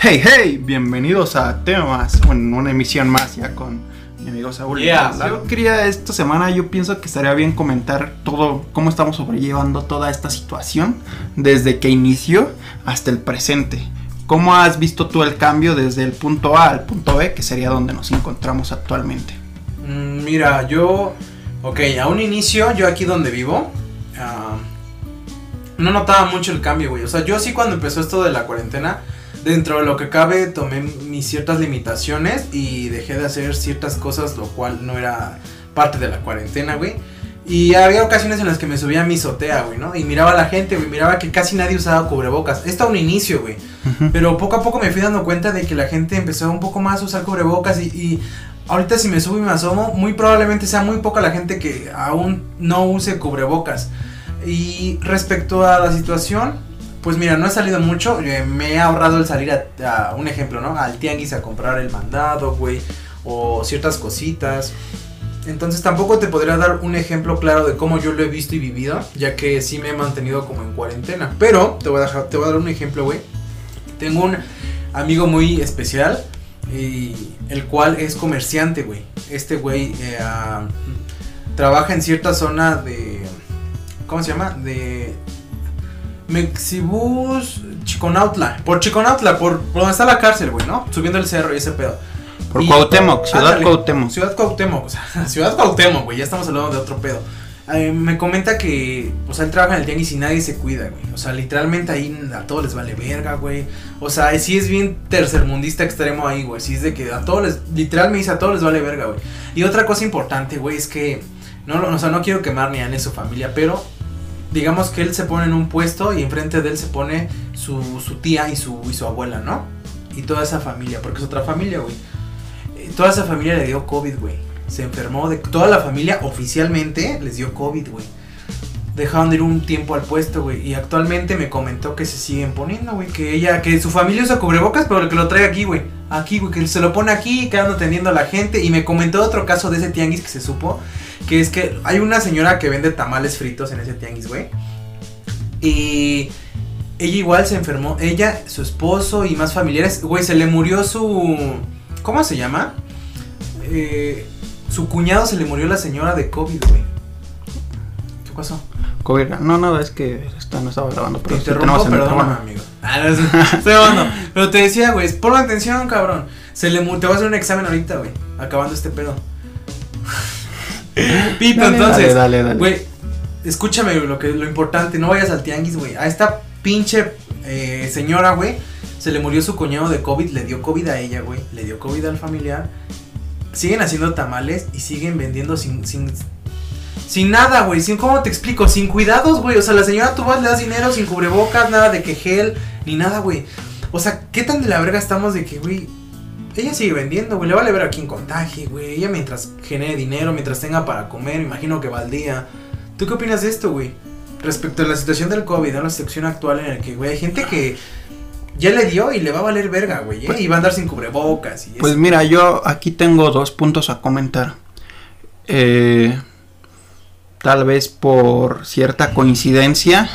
Hey, hey, bienvenidos a Temas, bueno, una emisión más ya con mi amigo Saúl. Yeah. Yo quería esta semana, yo pienso que estaría bien comentar todo, cómo estamos sobrellevando toda esta situación desde que inició hasta el presente. ¿Cómo has visto tú el cambio desde el punto A al punto B, que sería donde nos encontramos actualmente? Mm, Mira, yo. Ok, a un inicio, yo aquí donde vivo. ah, no notaba mucho el cambio, güey. O sea, yo sí cuando empezó esto de la cuarentena. Dentro de lo que cabe, tomé mis ciertas limitaciones y dejé de hacer ciertas cosas, lo cual no era parte de la cuarentena, güey. Y había ocasiones en las que me subía a mi azotea, güey, ¿no? Y miraba a la gente, güey, miraba que casi nadie usaba cubrebocas. Esto a un inicio, güey. Ujú. Pero poco a poco me fui dando cuenta de que la gente empezó un poco más a usar cubrebocas y, y ahorita si me subo y me asomo, muy probablemente sea muy poca la gente que aún no use cubrebocas. Y respecto a la situación, pues mira, no he salido mucho, eh, me he ahorrado el salir a, un ejemplo, ¿no? Al tianguis a comprar el mandado, güey, o ciertas cositas. Entonces tampoco te podría dar un ejemplo claro de cómo yo lo he visto y vivido, ya que sí me he mantenido como en cuarentena. Pero te voy a, dejar, te voy a dar un ejemplo, güey. Tengo un amigo muy especial, y el cual es comerciante, güey. Este güey eh, ah, trabaja en cierta zona de... ¿Cómo se llama? De... Mexibus Chiconautla. Por Chiconautla, por, por donde está la cárcel, güey, ¿no? Subiendo el cerro y ese pedo. Por Y- Cuauhtémoc, Ciudad Ándale, Cuauhtémoc. Ciudad Cuauhtémoc, o sea, Ciudad Cuauhtémoc, güey, ya estamos hablando de otro pedo. Eh, me comenta que, o sea, él trabaja en el tianguis y nadie se cuida, güey. O sea, literalmente ahí a todos les vale verga, güey. O sea, sí es bien tercermundista extremo ahí, güey. Sí es de que a todos les, literal me dice a todos les vale verga, güey. Y otra cosa importante, güey, es que, no, o sea, no quiero quemar ni a ni su familia, pero digamos que él se pone en un puesto y enfrente de él se pone su, tía y su, y su abuela, ¿no? Y toda esa familia, porque es otra familia, güey. Eh, Toda esa familia le dio COVID, güey. Se enfermó de toda la familia oficialmente les dio COVID, güey. Dejaron de ir un tiempo al puesto, güey. Y actualmente me comentó que se siguen poniendo, güey. Que ella, que su familia usa cubrebocas, pero que lo trae aquí, güey. Aquí, güey. Que se lo pone aquí, quedando atendiendo a la gente. Y me comentó otro caso de ese tianguis que se supo. Que es que hay una señora que vende tamales fritos en ese tianguis, güey. Y ella igual se enfermó. Ella, su esposo y más familiares. Güey, se le murió su. ¿Cómo se llama? Eh, su cuñado se le murió la señora de COVID, güey. ¿Qué pasó? COVID. No, nada, es que esta no estaba grabando, Te pero sí interrumpo, perdóname, amigo. Ah, no, estoy. Pero te decía, güey, ponme atención, cabrón. Se le te voy a hacer un examen ahorita, güey. Acabando este pedo. Dale, entonces. dale, dale. Güey, escúchame, güey, lo que lo importante, no vayas al tianguis, güey. A esta pinche eh, señora, güey, se le murió su cuñado de COVID, le dio COVID a ella, güey, le dio COVID al familiar. Siguen haciendo tamales y siguen vendiendo sin sin sin nada, güey, sin cómo te explico, sin cuidados, güey. O sea, la señora tú vas le das dinero sin cubrebocas, nada de que gel ni nada, güey. O sea, ¿qué tan de la verga estamos de que, güey, ella sigue vendiendo, güey. Le vale ver a quién contagie, güey. Ella mientras genere dinero, mientras tenga para comer, imagino que va al día. ¿Tú qué opinas de esto, güey? Respecto a la situación del COVID, ¿no? la situación actual en la que, güey, hay gente que ya le dio y le va a valer verga, güey. ¿eh? Pues- y va a andar sin cubrebocas y Pues eso. mira, yo aquí tengo dos puntos a comentar. Eh, tal vez por cierta coincidencia,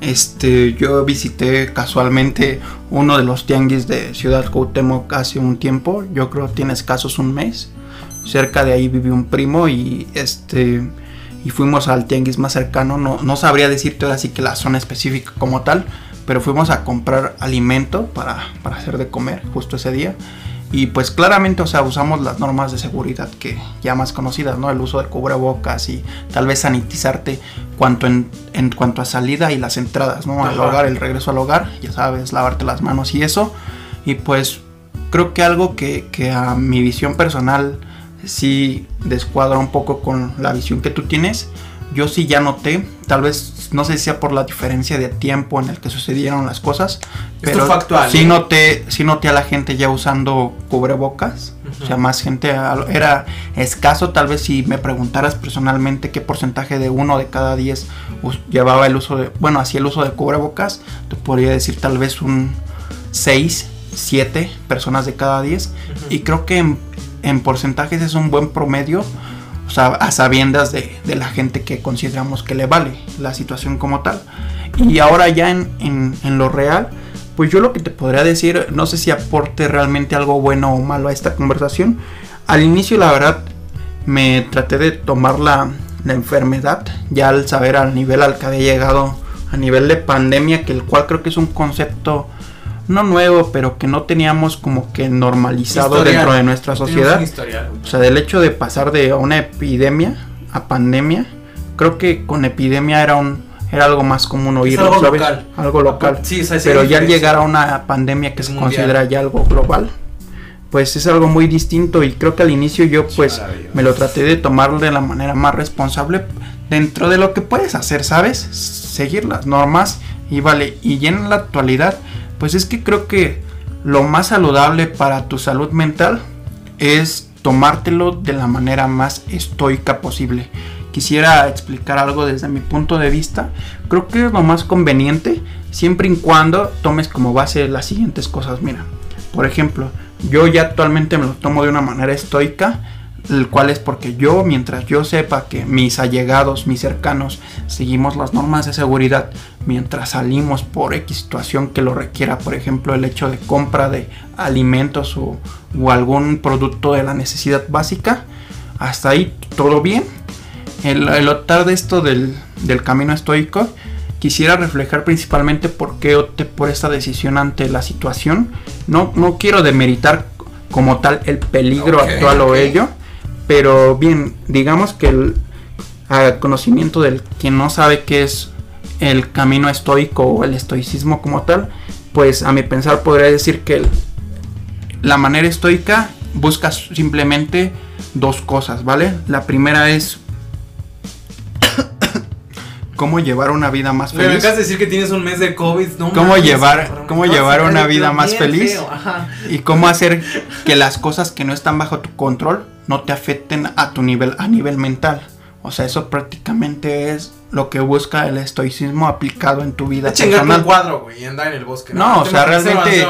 este, yo visité casualmente uno de los tianguis de Ciudad Cuauhtémoc hace un tiempo. Yo creo tiene escasos un mes. Cerca de ahí vive un primo y este y fuimos al tianguis más cercano. No, no sabría decirte ahora que la zona específica como tal, pero fuimos a comprar alimento para, para hacer de comer justo ese día. Y pues claramente, o sea, usamos las normas de seguridad que ya más conocidas, ¿no? El uso de cubrebocas y tal vez sanitizarte cuanto en, en cuanto a salida y las entradas, ¿no? Al Ajá. hogar, el regreso al hogar, ya sabes, lavarte las manos y eso. Y pues creo que algo que, que a mi visión personal sí descuadra un poco con la visión que tú tienes. Yo sí ya noté, tal vez no sé si sea por la diferencia de tiempo en el que sucedieron las cosas, Esto pero factual, sí ¿eh? noté, sí noté a la gente ya usando cubrebocas, Ujú. o sea, más gente a- era escaso, tal vez si me preguntaras personalmente qué porcentaje de uno de cada diez llevaba el uso de, bueno, hacía el uso de cubrebocas, te podría decir tal vez un 6, 7 personas de cada 10 Ujú. y creo que en, en porcentajes es un buen promedio, o sea, a sabiendas de, de la gente que consideramos que le vale la situación como tal. Y ahora ya en, en- lo real, pues yo lo que te podría decir, no sé si aporte realmente algo bueno o malo a esta conversación. Al inicio, la verdad, me traté de tomar la, la enfermedad, ya al saber al nivel al que había llegado, a nivel de pandemia, que el cual creo que es un concepto no nuevo, pero que no teníamos como que normalizado Historial. dentro de nuestra sociedad. O sea, del hecho de pasar de una epidemia a pandemia, creo que con epidemia era un era algo más común oírlo, algo ¿sabes? local. Algo local. Sí, sí Pero ya al llegar a una pandemia que se mundial. considera ya algo global, pues es algo muy distinto y creo que al inicio yo pues me lo traté de tomar de la manera más responsable dentro de lo que puedes hacer, ¿sabes? Seguir las normas y vale, y ya en la actualidad, pues es que creo que lo más saludable para tu salud mental es tomártelo de la manera más estoica posible. Quisiera explicar algo desde mi punto de vista. Creo que es lo más conveniente siempre y cuando tomes como base las siguientes cosas. Mira, por ejemplo, yo ya actualmente me lo tomo de una manera estoica, el cual es porque yo, mientras yo sepa que mis allegados, mis cercanos, seguimos las normas de seguridad, mientras salimos por X situación que lo requiera, por ejemplo, el hecho de compra de alimentos o, o algún producto de la necesidad básica, hasta ahí todo bien. El, el optar de esto del, del camino estoico, quisiera reflejar principalmente por qué opté por esta decisión ante la situación. No, no quiero demeritar como tal el peligro Ok, actual o ok. ello, pero bien, digamos que el a conocimiento del quien no sabe qué es el camino estoico o el estoicismo como tal, pues a mi pensar podría decir que el- la manera estoica busca simplemente dos cosas, ¿vale? La primera es cómo llevar una vida más Güey, me feliz. acabas de decir que tienes un mes de COVID. No ¿Cómo mames, llevar- cómo llevar una vida más feliz? feo, y cómo hacer que las cosas que no están bajo tu control no te afecten a tu nivel a nivel mental. O sea, eso prácticamente es lo que busca el estoicismo aplicado en tu vida chingar un personal. cuadro, güey, y andar en el bosque. No, o sea, realmente-.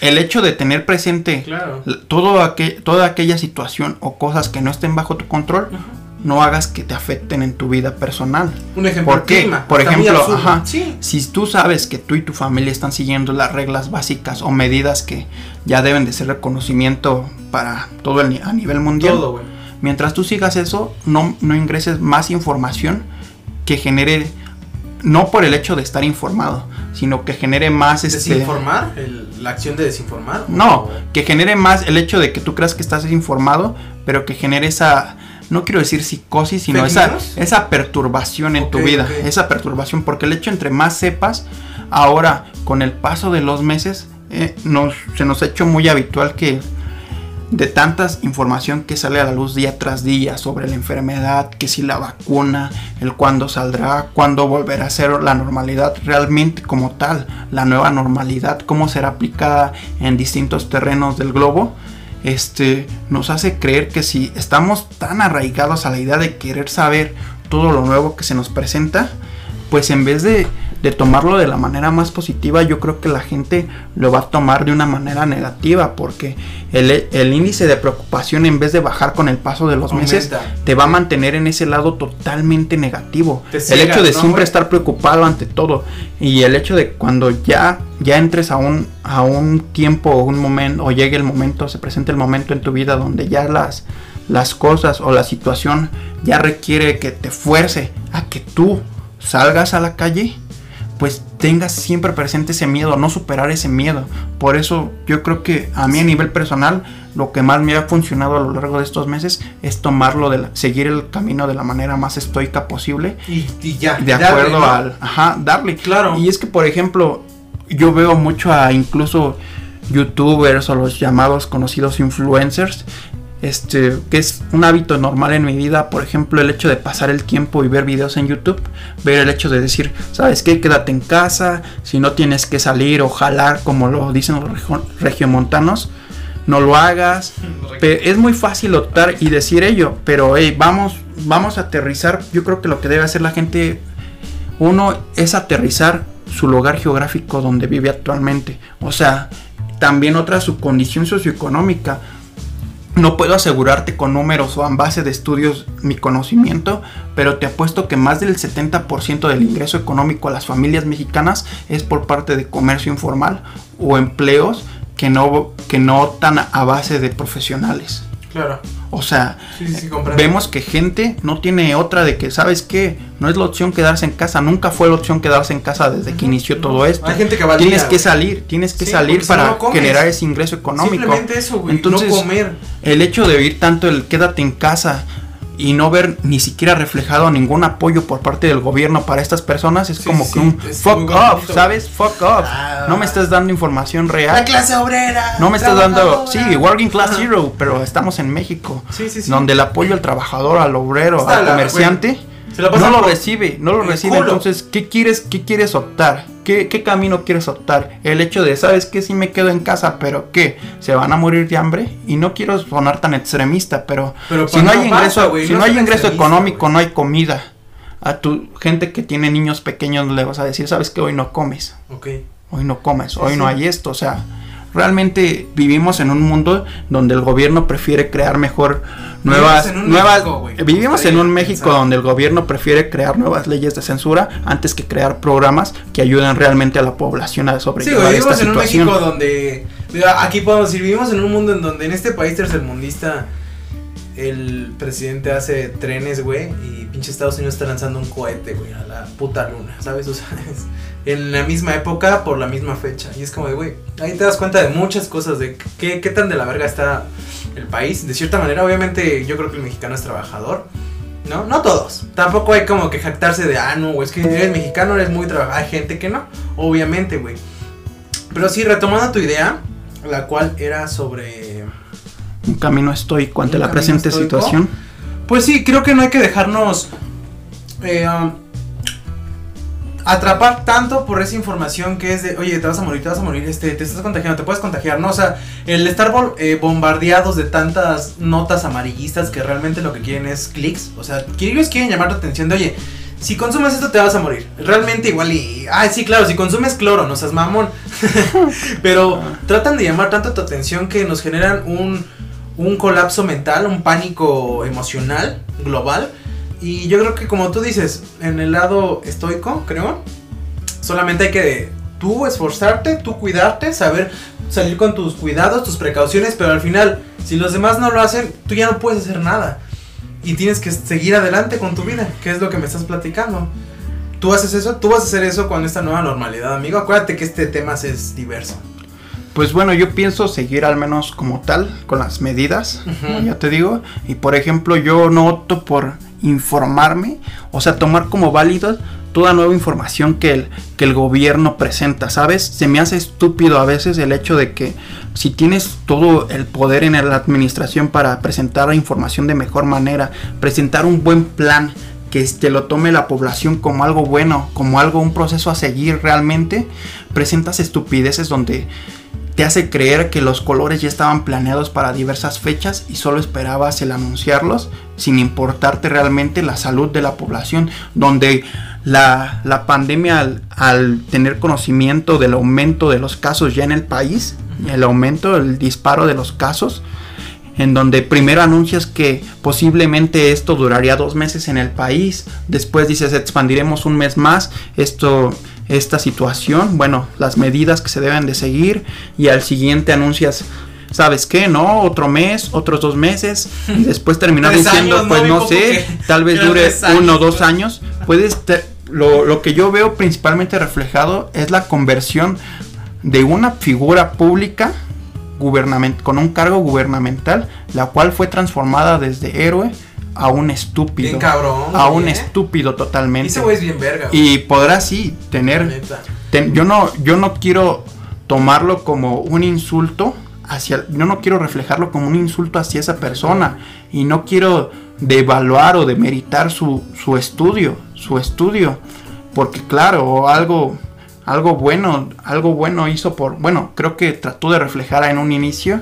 El hecho de tener presente Claro. todo aquel- toda aquella situación o cosas que no estén bajo tu control, no hagas que te afecten en tu vida personal. Un ejemplo, ¿Por qué? clima, Por ejemplo, absurdo. ajá. Sí. Si tú sabes que tú y tu familia están siguiendo las reglas básicas o medidas que ya deben de ser reconocimiento para todo el, a nivel mundial, Todo, mientras tú sigas eso, no, no ingreses más información que genere, no por el hecho de estar informado, sino que genere más este, ¿Desinformar? El- ¿La acción de desinformar? no, O- que genere más el hecho de que tú creas que estás informado, pero que genere esa, no quiero decir psicosis, sino ¿Fake esa, esa perturbación en tu vida, esa perturbación, porque el hecho entre más sepas, ahora con el paso de los meses, eh, nos, se nos ha hecho muy habitual que de tantas información que sale a la luz día tras día sobre la enfermedad, que si la vacuna, el cuándo saldrá, cuándo volverá a ser la normalidad realmente como tal, la nueva normalidad, cómo será aplicada en distintos terrenos del globo, este nos hace creer que si estamos tan arraigados a la idea de querer saber todo lo nuevo que se nos presenta, pues en vez de, de tomarlo de la manera más positiva, yo creo que la gente lo va a tomar de una manera negativa, porque el, el índice de preocupación en vez de bajar con el paso de los meses, te va a mantener en ese lado totalmente negativo. Te el hecho de ¿no, siempre estar preocupado ante todo y el hecho de cuando ya ya entres a un a un tiempo o un momento o llegue el momento, se presente el momento en tu vida donde ya las las cosas o la situación ya requiere que te fuerce a que tú salgas a la calle, pues tengas siempre presente ese miedo, no superar ese miedo. Por eso yo creo que a mí a nivel personal lo que más me ha funcionado a lo largo de estos meses es tomarlo de la- seguir el camino de la manera más estoica posible Y, y ya. de darle, acuerdo ¿no? al ajá darle Claro. y es que por ejemplo yo veo mucho a incluso youtubers o los llamados conocidos influencers este que es un hábito normal en mi vida por ejemplo el hecho de pasar el tiempo y ver videos en YouTube ver el hecho de decir sabes qué quédate en casa si no tienes que salir o jalar como lo dicen los regio- regiomontanos no lo hagas es muy fácil optar y decir ello, pero hey, vamos, vamos a aterrizar. Yo creo que lo que debe hacer la gente, uno, es aterrizar su lugar geográfico donde vive actualmente. O sea, también otra su condición socioeconómica. No puedo asegurarte con números o en base de estudios mi conocimiento, pero te apuesto que más del 70% del ingreso económico a las familias mexicanas es por parte de comercio informal o empleos que no, que no a base de profesionales. Claro. O sea, Sí, sí, vemos que gente no tiene otra de que, ¿sabes qué? No es la opción quedarse en casa, nunca fue la opción quedarse en casa desde que inició todo esto. Hay gente que va Tienes día, que salir, tienes que Sí, salir para no generar ese ingreso económico. Simplemente eso, güey. Entonces, no comer. el hecho de oír tanto el quédate en casa y no ver ni siquiera reflejado ningún apoyo por parte del gobierno para estas personas es Sí, como sí, que un fuck off, ¿sabes? Fuck off. Ah. no me estás dando información real. La clase obrera. No me estás dando, sí, working class hero, pero estamos en México, Sí, sí, sí. donde el apoyo al trabajador, al obrero, Está al comerciante, Se la no lo por- recibe, no lo el recibe. culo. Entonces, ¿qué quieres, qué quieres optar? ¿Qué, ¿Qué camino quieres optar? El hecho de, ¿sabes qué? Si me quedo en casa, pero ¿qué? ¿Se van a morir de hambre? Y no quiero sonar tan extremista, pero, Pero si no hay ingreso, pasa, si no no hay ingreso económico, no hay comida. A tu gente que tiene niños pequeños le vas a decir, ¿sabes qué? Hoy no comes Ok. hoy no comes, hoy Sí, no hay esto, o sea, realmente vivimos en un mundo donde el gobierno prefiere crear mejor nuevas en un nuevas México, vivimos en un México donde el gobierno prefiere crear nuevas leyes de censura antes que crear programas que ayuden realmente a la población a Sí, sobrellevar güey, esta vivimos en un situación. México donde. Aquí podemos decir, vivimos en un mundo en donde en este país tercermundista el presidente hace trenes, güey, y pinche Estados Unidos está lanzando un cohete, güey, a la puta luna, ¿sabes? O sea, es en la misma época por la misma fecha. Y es como de, güey, ahí te das cuenta de muchas cosas, de qué, qué tan de la verga está el país. De cierta manera, obviamente, yo creo que el mexicano es trabajador. No, no todos. Tampoco hay como que jactarse de, ah, no, güey, es que eres mexicano, eres muy trabajador. Hay gente que no, obviamente, güey. Pero sí, retomando tu idea, la cual era sobre... Un camino estoico ante la presente estoico. situación. Pues sí, creo que no hay que dejarnos eh, um, atrapar tanto por esa información que es de, oye, te vas a morir, te vas a morir, este, te estás contagiando, te puedes contagiar, ¿no? O sea, el estar eh, bombardeados de tantas notas amarillistas que realmente lo que quieren es clics, o sea, ellos quieren llamar tu atención de, oye, si consumes esto te vas a morir. Realmente igual y... Ay, sí, claro, si consumes cloro, no seas mamón. Pero tratan de llamar tanto tu atención que nos generan un, un colapso mental, un pánico emocional global. Y yo creo que como tú dices, en el lado estoico, creo, solamente hay que tú esforzarte, tú cuidarte, saber salir con tus cuidados, tus precauciones, pero al final, si los demás no lo hacen, tú ya no puedes hacer nada. Y tienes que seguir adelante con tu vida, que es lo que me estás platicando. Tú haces eso, tú vas a hacer eso con esta nueva normalidad, amigo. Acuérdate que este tema es diverso. Pues bueno, yo pienso seguir al menos como tal, con las medidas, como ya te digo. Y por ejemplo, yo no opto por informarme, o sea, tomar como válido toda nueva información que el, que el gobierno presenta, ¿sabes? Se me hace estúpido a veces el hecho de que si tienes todo el poder en la administración para presentar la información de mejor manera, presentar un buen plan, que te lo tome la población como algo bueno, como algo, un proceso a seguir realmente, presentas estupideces donde te hace creer que los colores ya estaban planeados para diversas fechas y solo esperabas el anunciarlos sin importarte realmente la salud de la población, donde la, la pandemia al, al tener conocimiento del aumento de los casos ya en el país, el aumento, el disparo de los casos, en donde primero anuncias que posiblemente esto duraría dos meses en el país, después dices expandiremos un mes más esto, esta situación, bueno, las medidas que se deben de seguir y al siguiente anuncias, ¿sabes qué? No, otro mes, otros dos meses y después terminar diciendo, pues no sé, tal vez dure años, uno o dos años, puedes te- lo, lo que yo veo principalmente reflejado es la conversión de una figura pública gubernament con un cargo gubernamental, la cual fue transformada desde héroe a un estúpido. Bien cabrón. a un ¿eh? estúpido totalmente. Ese güey es bien verga. güey, Y podrá sí tener ten- yo no yo no quiero tomarlo como un insulto hacia yo no quiero reflejarlo como un insulto hacia esa persona y no quiero devaluar o demeritar su, su estudio su estudio porque claro algo algo bueno algo bueno hizo por bueno creo que trató de reflejar en un inicio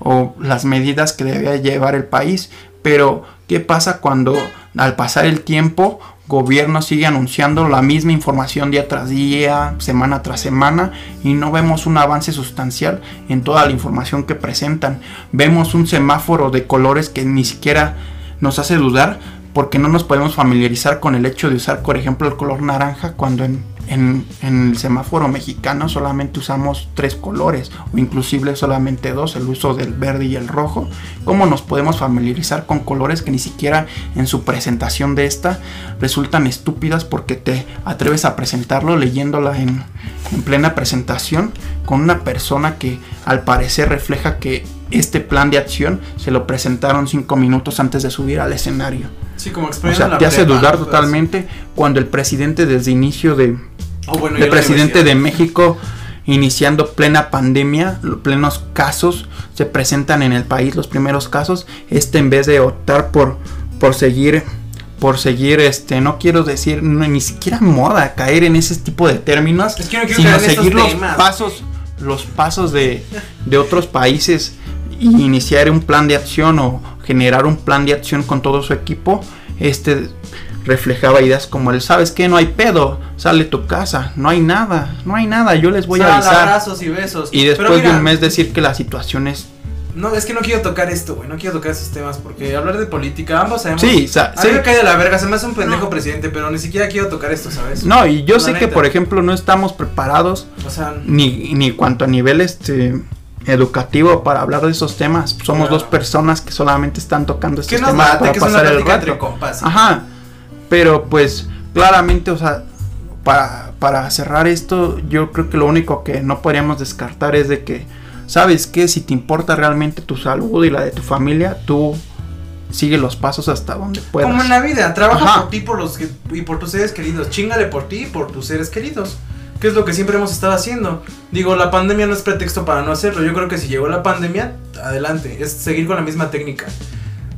o las medidas que debía llevar el país pero qué pasa cuando al pasar el tiempo gobierno sigue anunciando la misma información día tras día, semana tras semana, y no vemos un avance sustancial en toda la información que presentan. Vemos un semáforo de colores que ni siquiera nos hace dudar porque no nos podemos familiarizar con el hecho de usar, por ejemplo, el color naranja cuando en en, el semáforo mexicano solamente usamos tres colores o inclusive solamente dos, el uso del verde y el rojo. ¿Cómo nos podemos familiarizar con colores que ni siquiera en su presentación de esta resultan estúpidas porque te atreves a presentarlo leyéndola en, en plena presentación con una persona que al parecer refleja que este plan de acción se lo presentaron cinco minutos antes de subir al escenario? Sí, como o sea, te hace dudar totalmente cuando el presidente desde inicio de, oh, el presidente de México iniciando plena pandemia, plenos casos se presentan en el país, los primeros casos, este en vez de optar por por seguir por seguir este no quiero decir ni siquiera moda caer en ese tipo de términos, sino seguir los pasos los pasos de, de otros países iniciar un plan de acción o generar un plan de acción con todo su equipo, este reflejaba ideas como el, ¿sabes qué? No hay pedo, sale tu casa, no hay nada, no hay nada, yo les voy a avisar. Abrazos y besos. Y después de un mes decir que la situación es... No, es que no quiero tocar esto, güey, no quiero tocar esos temas porque hablar de política, ambos sabemos... Sí, o sea, a mí me cae de la verga, se me hace un pendejo presidente, pero ni siquiera quiero tocar esto, ¿sabes? No, y yo sé que, por ejemplo, no estamos preparados, o sea, ni, ni cuanto a nivel, este educativo para hablar de esos temas. Somos dos personas que solamente están tocando estos temas para pasar el rato. Ajá. Pero pues claramente, o sea, para, para cerrar esto, yo creo que lo único que no podríamos descartar es de que, ¿sabes qué? Si te importa realmente tu salud y la de tu familia, tú sigue los pasos hasta donde puedas. Como en la vida, trabaja por ti por los y por tus seres queridos, chingale por ti y por tus seres queridos. ¿Qué es lo que siempre hemos estado haciendo? Digo, la pandemia no es pretexto para no hacerlo. Yo creo que si llegó la pandemia, adelante. Es seguir con la misma técnica.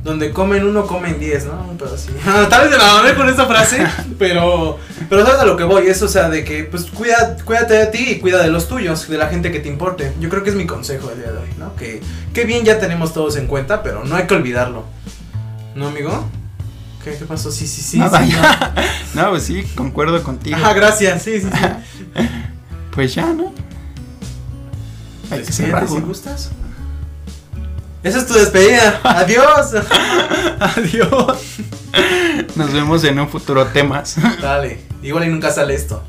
Donde comen uno, comen diez, ¿no? Tal vez de la mamé con esa frase, pero, pero sabes a lo que voy. Es, o sea, de que, pues, cuida, cuídate de ti y cuida de los tuyos, de la gente que te importe. Yo creo que es mi consejo del día de hoy, ¿no? Que, que bien ya tenemos todos en cuenta, pero no hay que olvidarlo. ¿No, amigo? ¿Qué, qué pasó? Sí, sí, sí. no. no, pues sí, concuerdo contigo. Ajá, gracias. Sí, sí, sí. Pues ya, ¿no? Hay que si gustas. Esa es tu despedida. Adiós. Adiós. Nos vemos en un futuro temas. Dale. Igual y nunca sale esto.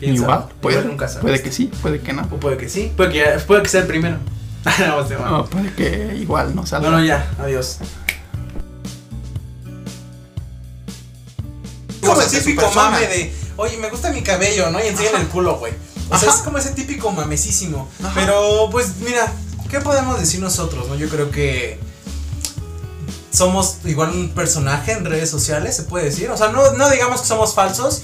Igual, puede, nunca sale puede que sí, puede que no. O puede que sí, puede que, puede que sea el primero. no, puede que igual no salga. Bueno, ya, adiós. Como el típico mame de oye, me gusta mi cabello, ¿no? Y enseñan el culo, güey. O sea, es como ese típico mamesísimo. Pero, pues, mira, ¿qué podemos decir nosotros, no? Yo creo que somos igual un personaje en redes sociales, se puede decir. O sea, no, no digamos que somos falsos,